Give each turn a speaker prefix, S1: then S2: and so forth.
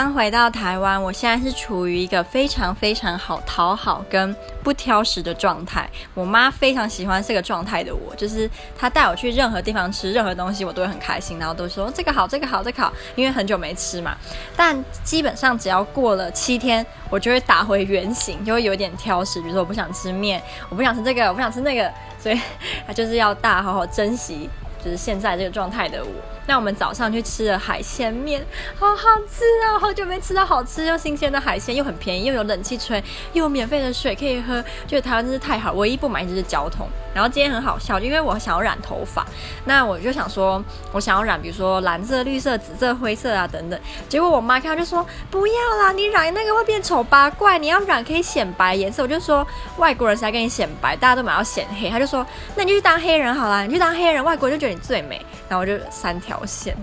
S1: 刚回到台湾，我现在是处于一个非常非常好讨好跟不挑食的状态。我妈非常喜欢这个状态的我，就是她带我去任何地方吃任何东西，我都会很开心，然后都说这个好，这个好，这个好，因为很久没吃嘛。但基本上只要过了七天，我就会打回原形，就会有点挑食。比如说我不想吃面，我不想吃这个，我不想吃那个，所以她就是要大好好珍惜，就是现在这个状态的我。那我们早上去吃了海鲜面，好好吃啊！好久没吃到好吃又新鲜的海鲜，又很便宜，又有冷气吹，又有免费的水可以喝，觉得台湾真是太好。唯一不满意就是交通。然后今天很好笑，因为我想要染头发，那我就想说，我想要染，比如说蓝色、绿色、紫色、灰色啊等等。结果我妈看到就说：“不要啦，你染那个会变丑八怪，你要染可以显白颜色。”我就说：“外国人才跟你显白，大家都蛮要显黑。”她就说：“那你就去当黑人好啦，你去当黑人，外国人就觉得你最美。”然后就三条。线。